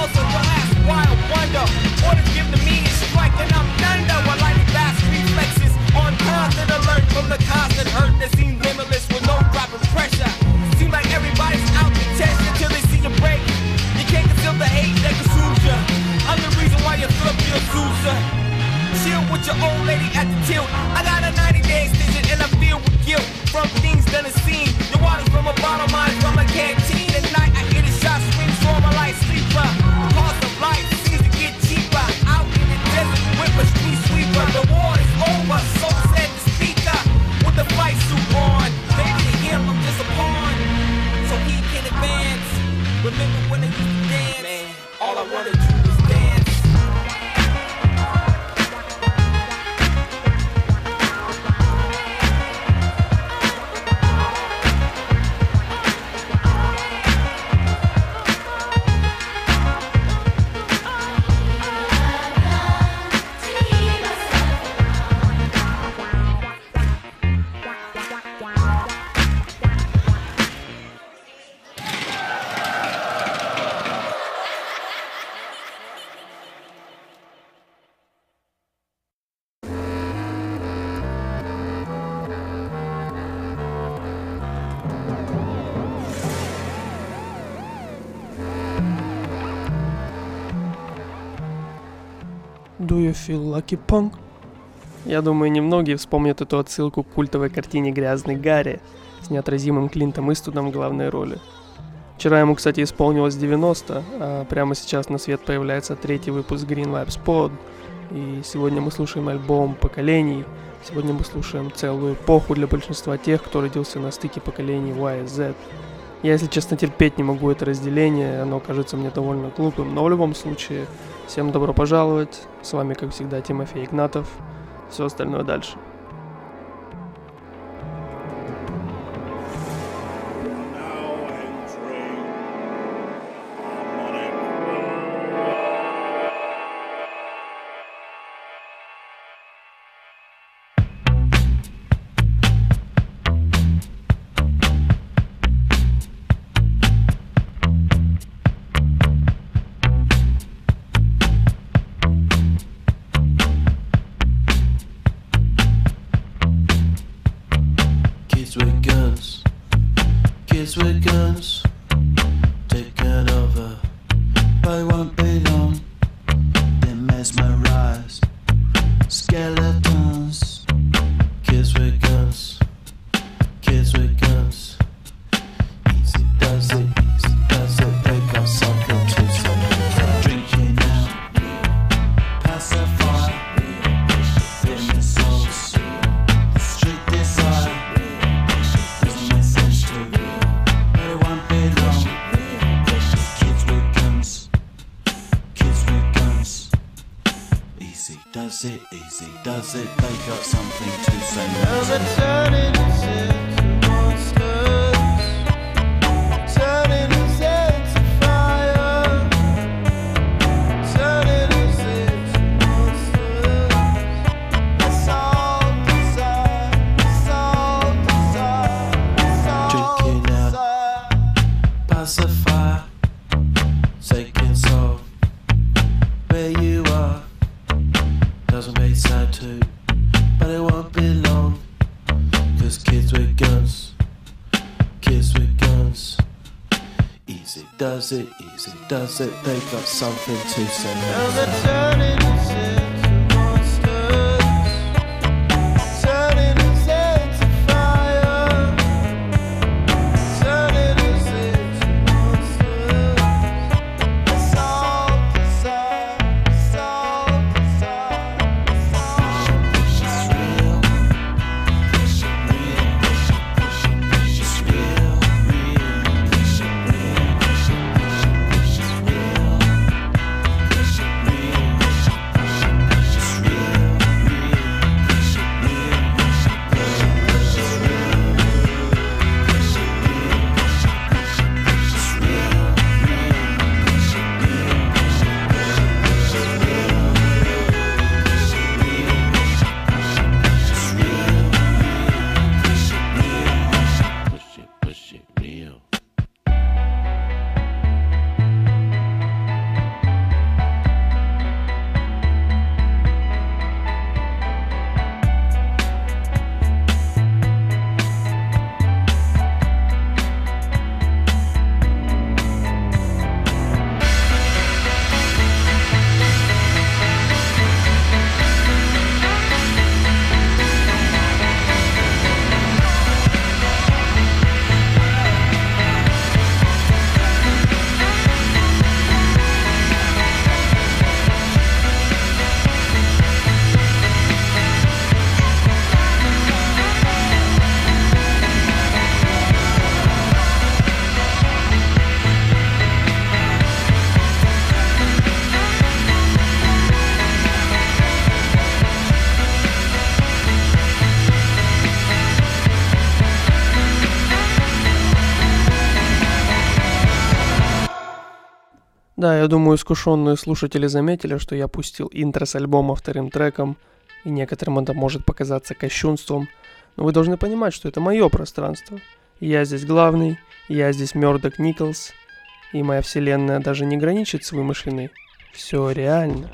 pulse of the last wild wonder. Orders give the meaning, strike and I'm thunder. While lightning fast reflexes on constant alert from the constant hurt that seems limitless with no drop of pressure. Seem like everybody's out to test until they see you break. You can't conceal the hate that consumes you. I'm the reason why you flip your loser. Chill with your old lady at the tilt. I got a 90 day extension and I'm filled with guilt from things done and seen. Your water's from a bottle, mine from a canteen, at night. Do you feel lucky, punk? Я думаю, немногие вспомнят эту отсылку к культовой картине «Грязный Гарри» с неотразимым Клинтом Истудом в главной роли. Вчера ему, кстати, исполнилось 90, а прямо сейчас на свет появляется третий выпуск Green Vibes Pod, и сегодня мы слушаем альбом поколений, сегодня мы слушаем целую эпоху для большинства тех, кто родился на стыке поколений Y и Z. Я, если честно, терпеть не могу это разделение, оно кажется мне довольно глупым, но в любом случае Всем добро пожаловать. С вами, как всегда, Тимофей Игнатов. Все остальное дальше. they got something to say. does it easy, does it? They've got something to say. Да, я думаю, искушенные слушатели заметили, что я пустил интро с альбома вторым треком, и некоторым это может показаться кощунством, но вы должны понимать, что это мое пространство. Я здесь главный, я здесь Мёрдок Николс, и моя вселенная даже не граничит с вымышленной. Все реально.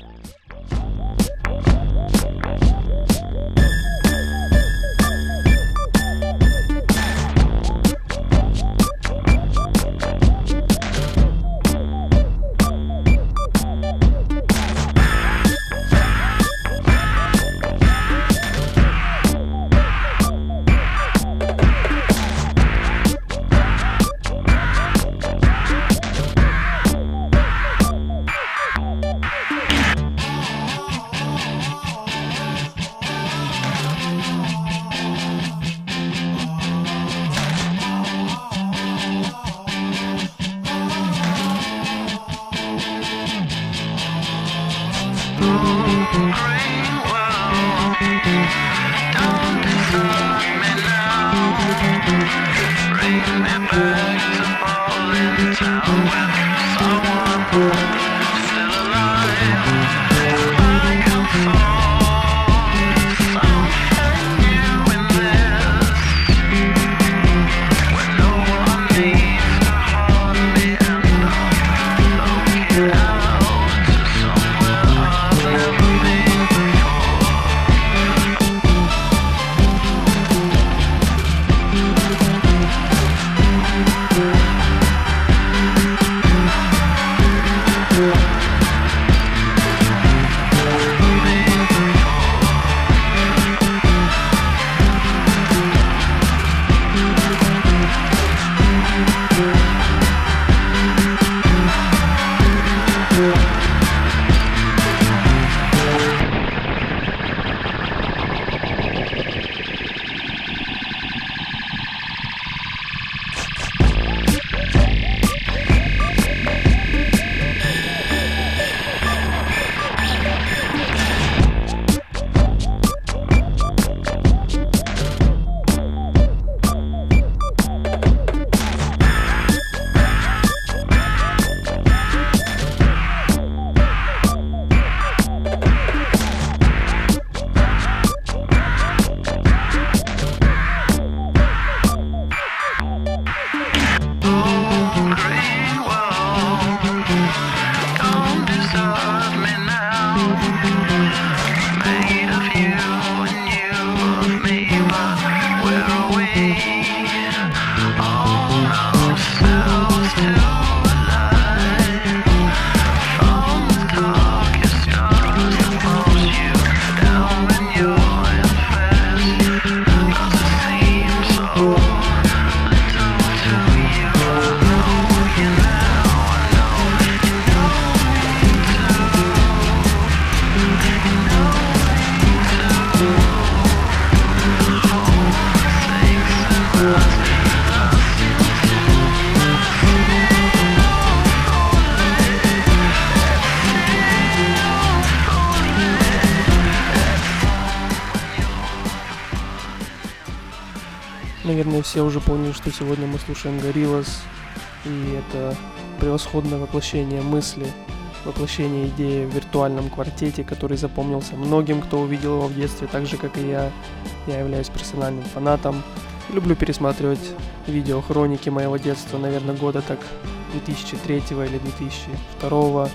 Что сегодня мы слушаем Гориллас, и это превосходное воплощение мысли, воплощение идеи в виртуальном квартете, который запомнился многим, кто увидел его в детстве, так же, как и я. Я являюсь персональным фанатом. Люблю пересматривать видео хроники моего детства, наверное, года так 2003 или 2002,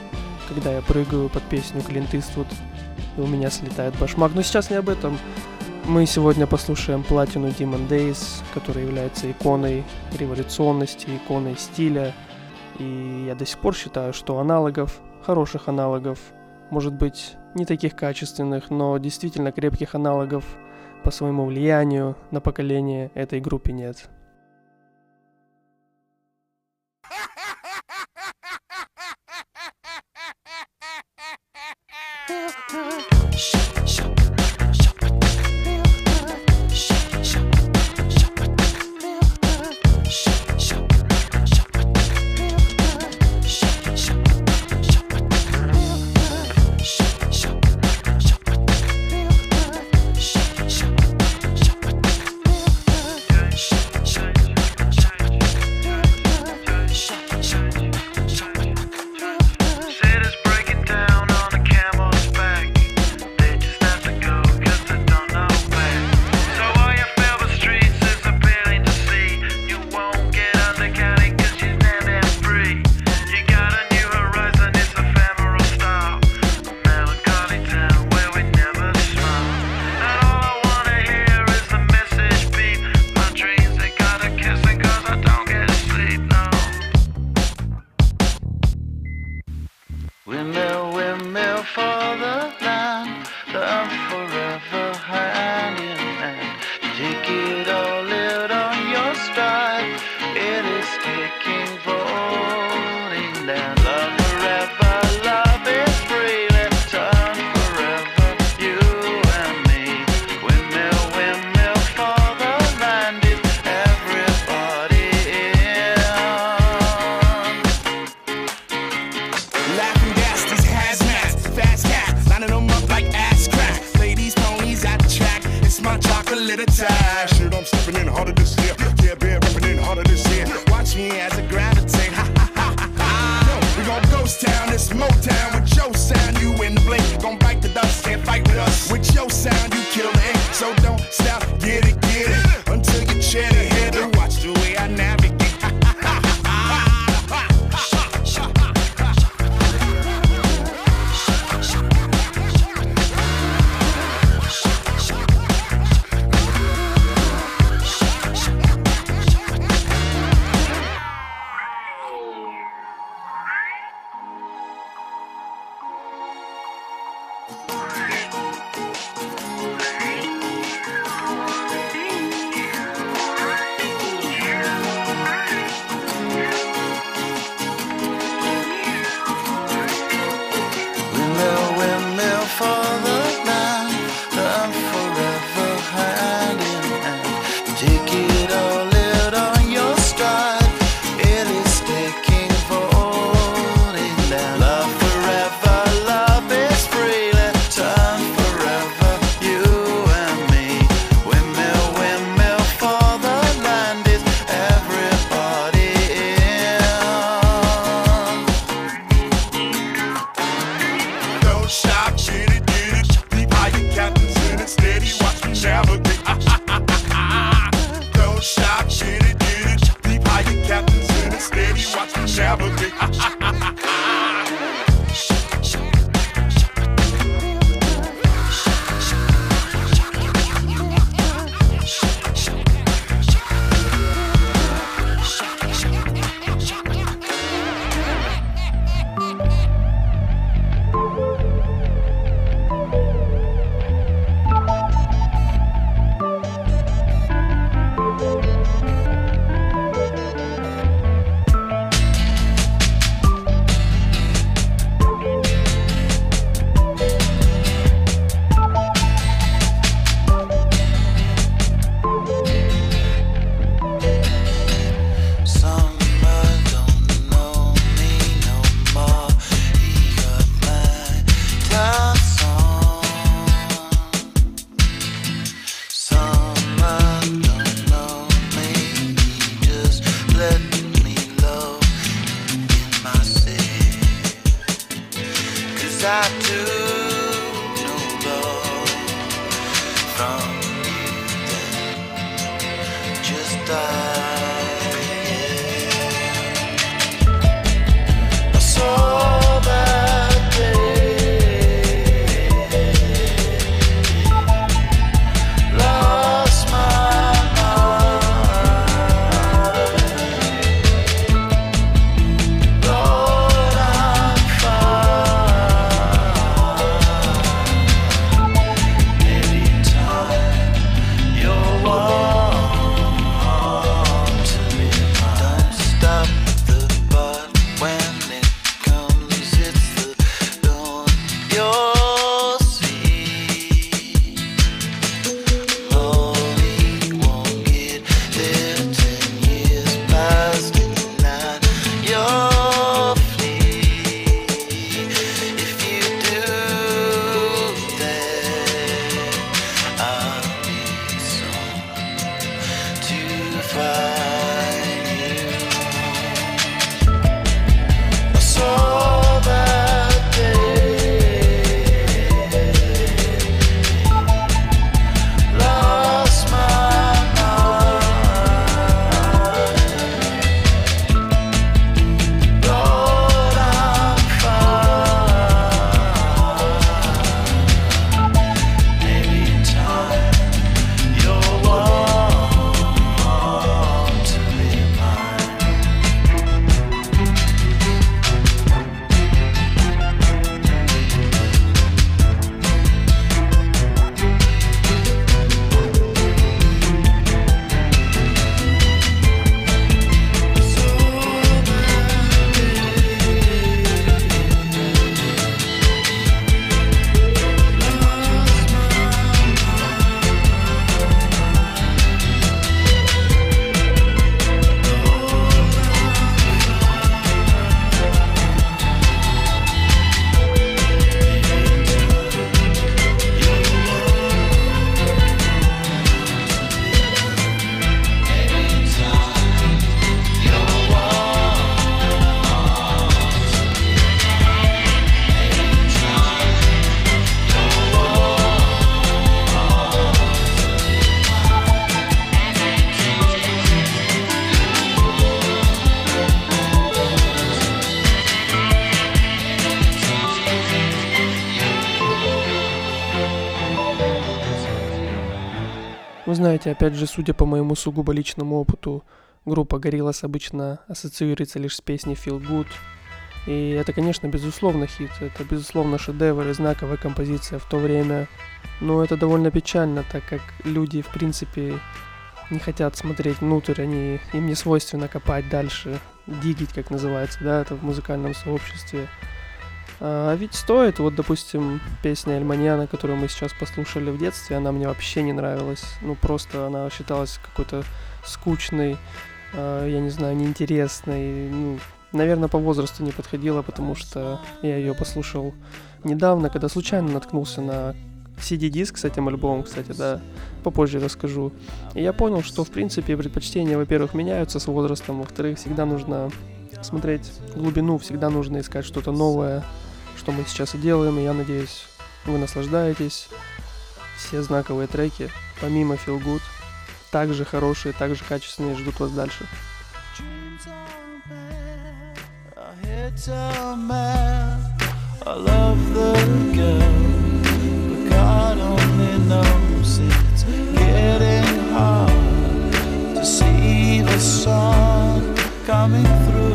когда я прыгаю под песню Клинт Иствуд, и у меня слетает башмак. Но сейчас не об этом. Мы сегодня послушаем платину Demon Days, которая является иконой революционности, иконой стиля. И я до сих пор считаю, что аналогов, хороших аналогов, может быть, не таких качественных, но действительно крепких аналогов по своему влиянию на поколение этой группе нет. Shut Shoot, I'm stepping in harder this year. Care Bear ripping in harder this year. Watch me as I gravitate. Ha ha ha ha ha. Yo, we gon' ghost town, this Motown. Знаете, опять же, судя по моему сугубо личному опыту, группа Gorillaz обычно ассоциируется лишь с песней Feel Good. И это, конечно, безусловно хит, это, безусловно, шедевр и знаковая композиция в то время. Но это довольно печально, так как люди, в принципе, не хотят смотреть внутрь, они, им не свойственно копать дальше, дигить, как называется, да, это в музыкальном сообществе. А ведь стоит, вот, допустим, песня Эльманьяна, которую мы сейчас послушали в детстве, она мне вообще не нравилась. Ну, просто она считалась какой-то скучной, а, я не знаю, неинтересной. Ну, наверное, по возрасту не подходила, потому что я ее послушал недавно, когда случайно наткнулся на CD-диск с этим альбомом, кстати, да, попозже расскажу. И я понял, что, в принципе, предпочтения, во-первых, меняются с возрастом, во-вторых, всегда нужно смотреть глубину, всегда нужно искать что-то новое, что мы сейчас и делаем, и я надеюсь, вы наслаждаетесь. Все знаковые треки, помимо Feel Good, также хорошие, также качественные, ждут вас дальше. Coming through.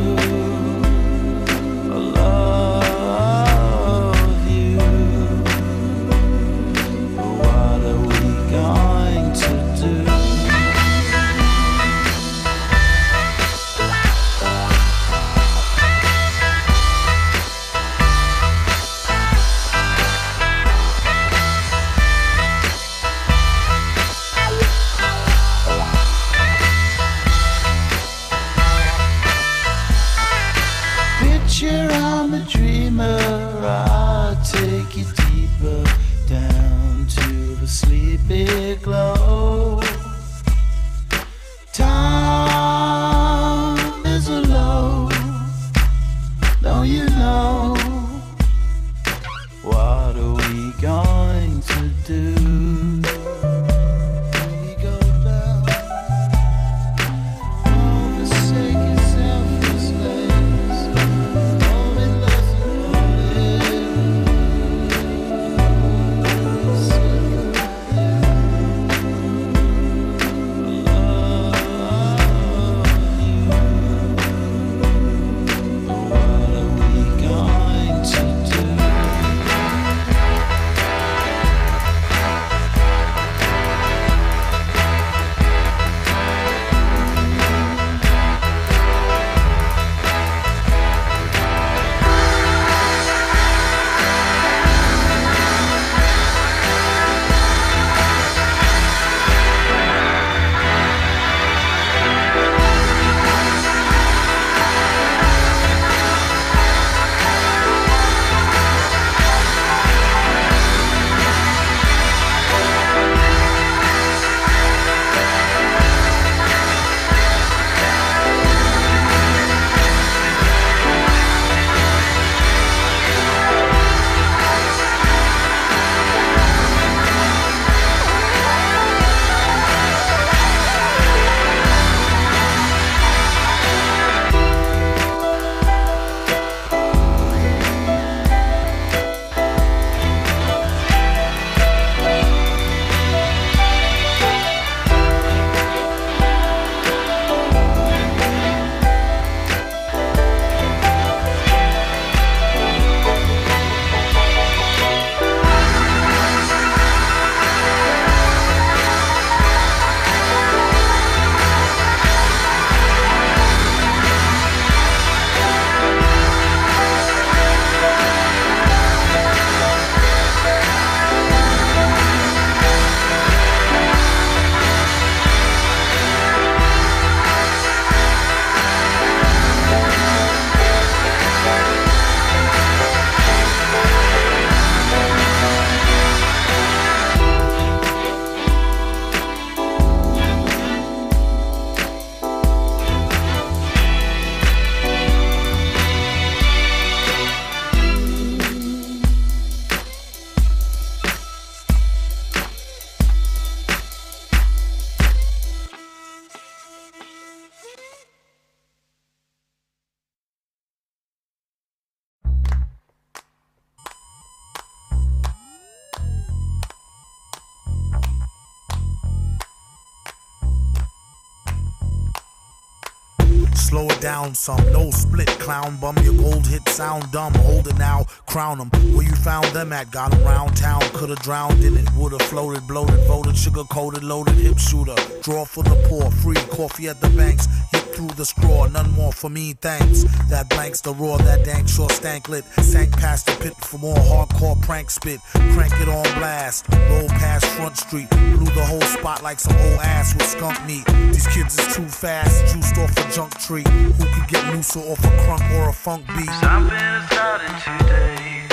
Down some, no split, clown bum. Your gold hit sound dumb. Hold it now, crown 'em. Where you found them at? Got 'em round town. Could've drowned in it, would've floated, bloated, voted, sugar coated, loaded, hip shooter. Draw for the poor, free coffee at the banks. Hit through the straw, none more for me, thanks. That blanks the roar, that dank sure stank lit. Sank past the pit for more hardcore prank spit. Crank it on blast, roll past Front Street. Blew the whole spot like some old ass with skunk meat. These kids is too fast, juiced off a junk tree. Who could get looser off a crunk or a funk beat? Something is starting today.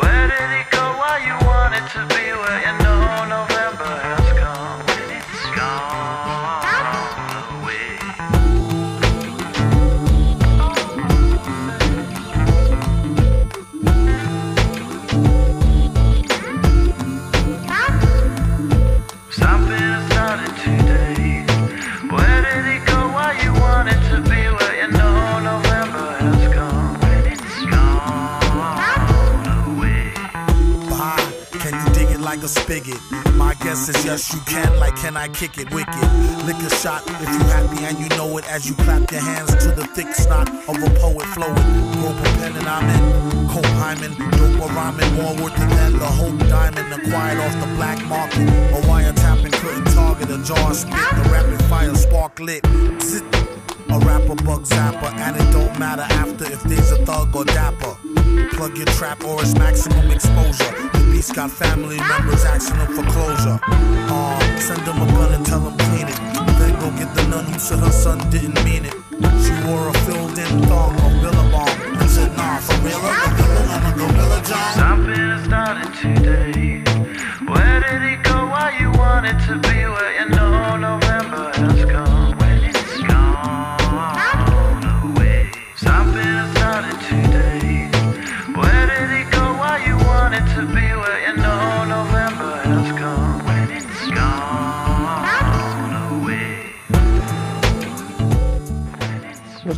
Where did it go? Why you want it to be? Where you guess yes, you can. Like, can I kick it wicked? Lick a shot if you happy and you know it as you clap your hands to the thick snot of a poet flowing. Rope pen and I'm in. Cope hymen, dope or rhyming, more worth it than the hope diamond acquired off the black market. A wiretapping couldn't target a jar spit. The rapid fire spark lit. Zit. A rapper bug zapper, and it don't matter after if there's a thug or dapper. Plug your trap or it's maximum exposure. Got family members asking them for closure. Um, send them a gun and tell them clean it. Then go get the nun who said her son didn't mean it. She wore a filled in thong of Billabong and said, nah, for real, I'm a gorilla, I'm a gorilla, John. Something is starting today. Where did it go? Why you want it to be?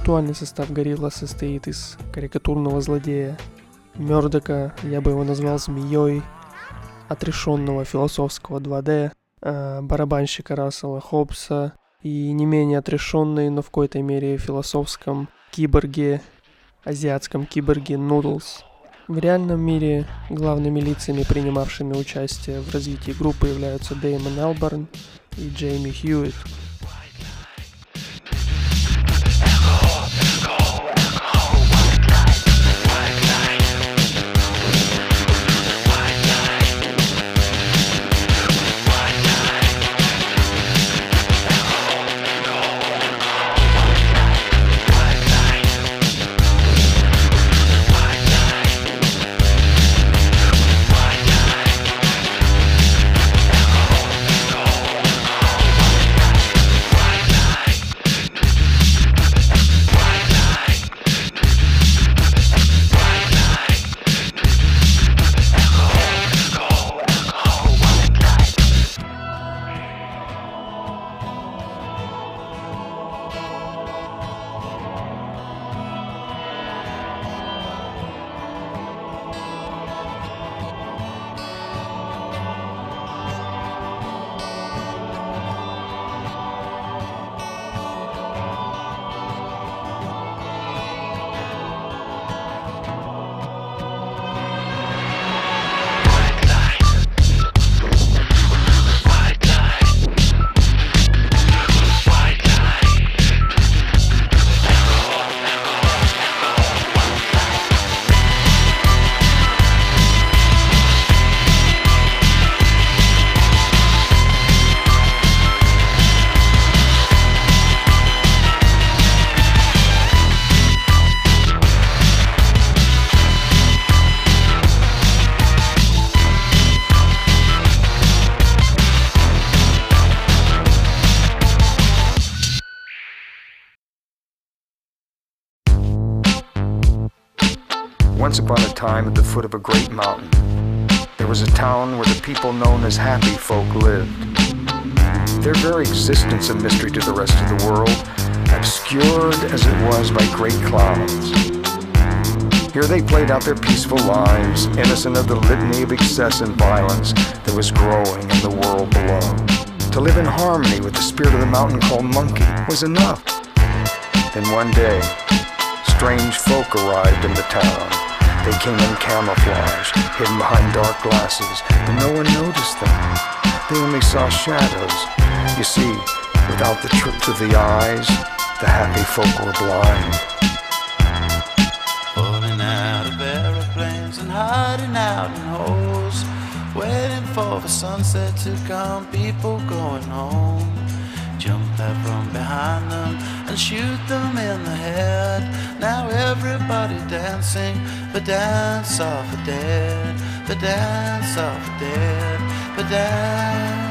Виртуальный состав Горилла состоит из карикатурного злодея Мёрдока, я бы его назвал змеей, отрешенного философского 2D, э, барабанщика Рассела Хоббса и не менее отрешенной, но в какой-то мере философском киборге, азиатском киборге Noodles. В реальном мире главными лицами, принимавшими участие в развитии группы, являются Дэймон Элборн и Джейми Хьюитт. Once upon a time, at the foot of a great mountain, there was a town where the people known as happy folk lived. Their very existence a mystery to the rest of the world, obscured as it was by great clouds. Here they played out their peaceful lives, innocent of the litany of excess and violence that was growing in the world below. To live in harmony with the spirit of the mountain called Monkey was enough. Then one day, strange folk arrived in the town. They came in camouflage, hidden behind dark glasses, but no one noticed them. They only saw shadows. You see, without the trick to the eyes, the happy folk were blind. Falling out of aeroplanes and hiding out in holes. Waiting for the sunset to come, people going home. Jump out from behind them and shoot them in the head. Now everybody dancing the dance of the dead, the dance of the dead, the dance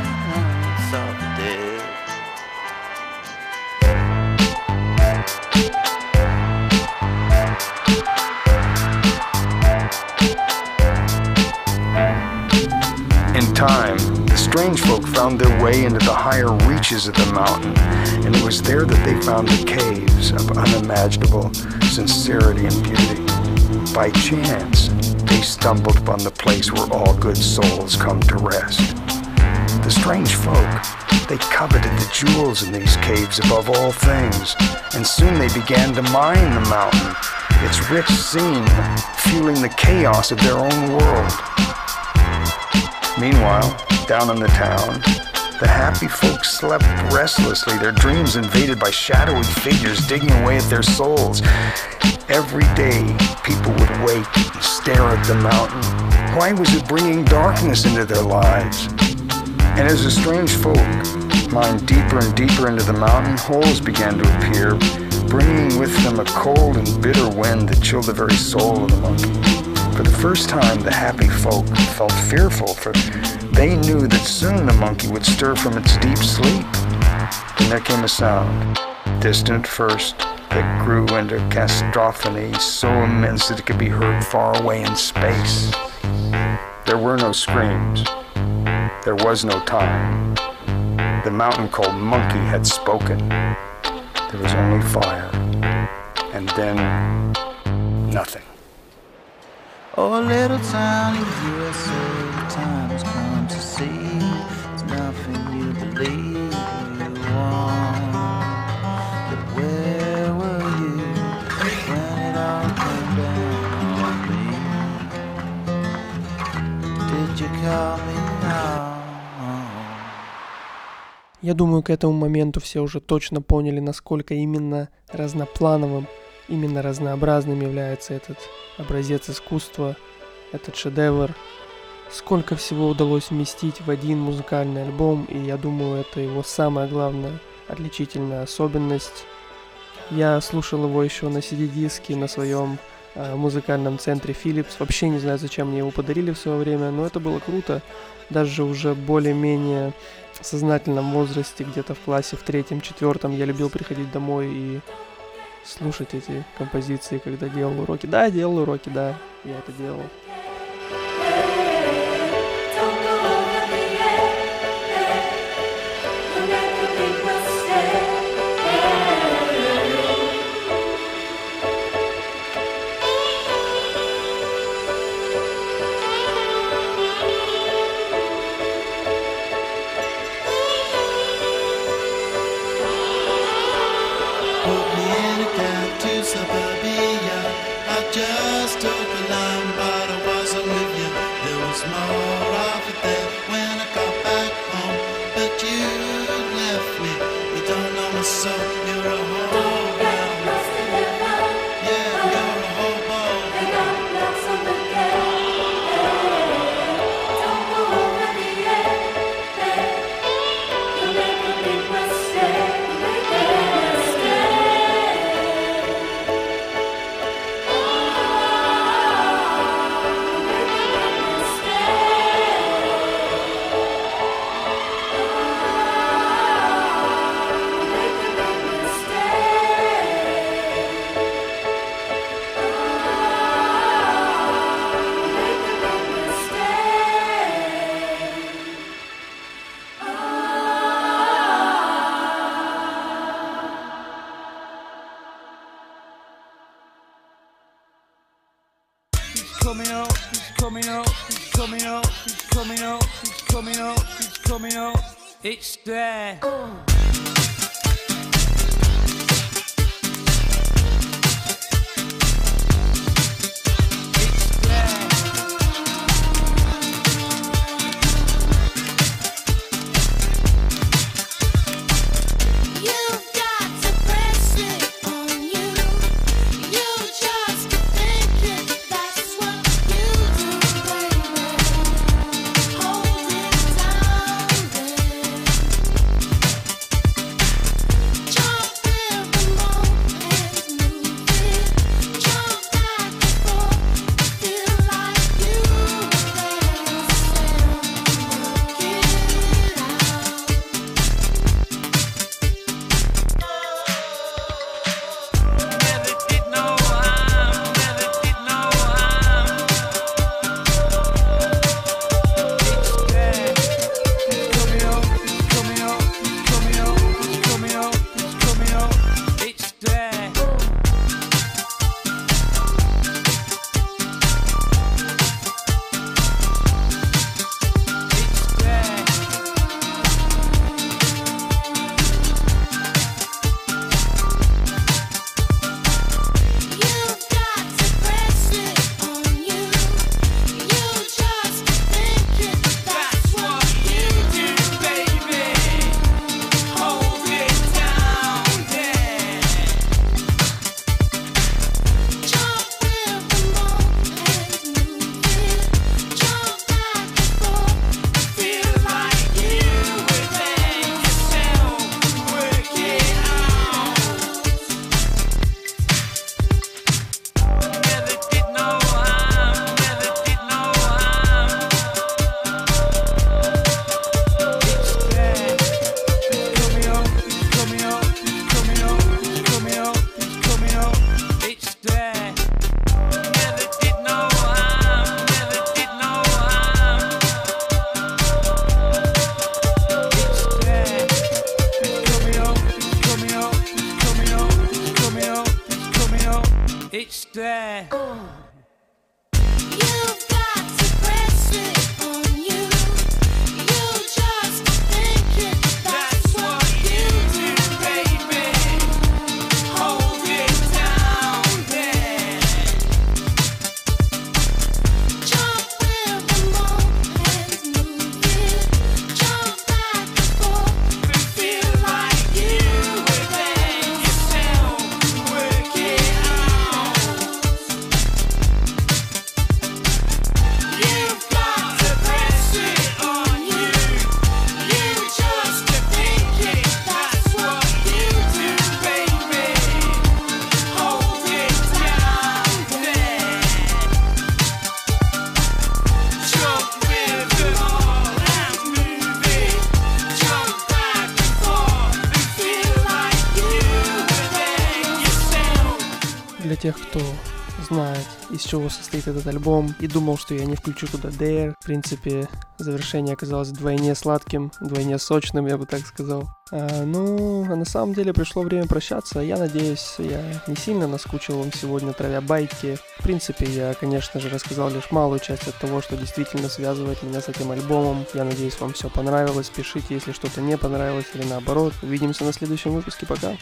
strange folk found their way into the higher reaches of the mountain, and it was there that they found the caves of unimaginable sincerity and beauty. By chance, they stumbled upon the place where all good souls come to rest. The strange folk, they coveted the jewels in these caves above all things, and soon they began to mine the mountain, its rich scene, fueling the chaos of their own world. Meanwhile, down in the town, the happy folks slept restlessly, their dreams invaded by shadowy figures digging away at their souls. Every day, people would wake and stare at the mountain. Why was it bringing darkness into their lives? And as the strange folk mined deeper and deeper into the mountain, holes began to appear, bringing with them a cold and bitter wind that chilled the very soul of the monkey. For the first time, the happy folk felt fearful, for they knew that soon the monkey would stir from its deep sleep. Then there came a sound, distant first, that grew into cacophony so immense that it could be heard far away in space. There were no screams. There was no time. The mountain called Monkey had spoken. There was only fire. And then nothing. Oh, little town in USA, time has come to see. It's nothing you believe you want. But where were you when it all came down on me? Did you call me now? Я думаю, к этому моменту все уже точно поняли, насколько именно разноплановым, именно разнообразным является этот образец искусства, этот шедевр. Сколько всего удалось вместить в один музыкальный альбом, и я думаю, это его самая главная отличительная особенность. Я слушал его еще на CD-диске на своем э, музыкальном центре Philips. Вообще не знаю, зачем мне его подарили в свое время, но это было круто. Даже уже более-менее сознательном возрасте, где-то в классе в третьем-четвертом, я любил приходить домой и слушать эти композиции, когда делал уроки. Да, делал уроки, да, я это делал. Из чего состоит этот альбом, и думал, что я не включу туда Dare. В принципе, завершение оказалось вдвойне сладким, вдвойне сочным, я бы так сказал. А, ну, а на самом деле пришло время прощаться. Я надеюсь, я не сильно наскучил вам сегодня, травя байки. В принципе, я, конечно же, рассказал лишь малую часть от того, что действительно связывает меня с этим альбомом. Я надеюсь, вам все понравилось. Пишите, если что-то не понравилось или наоборот. Увидимся на следующем выпуске. Пока.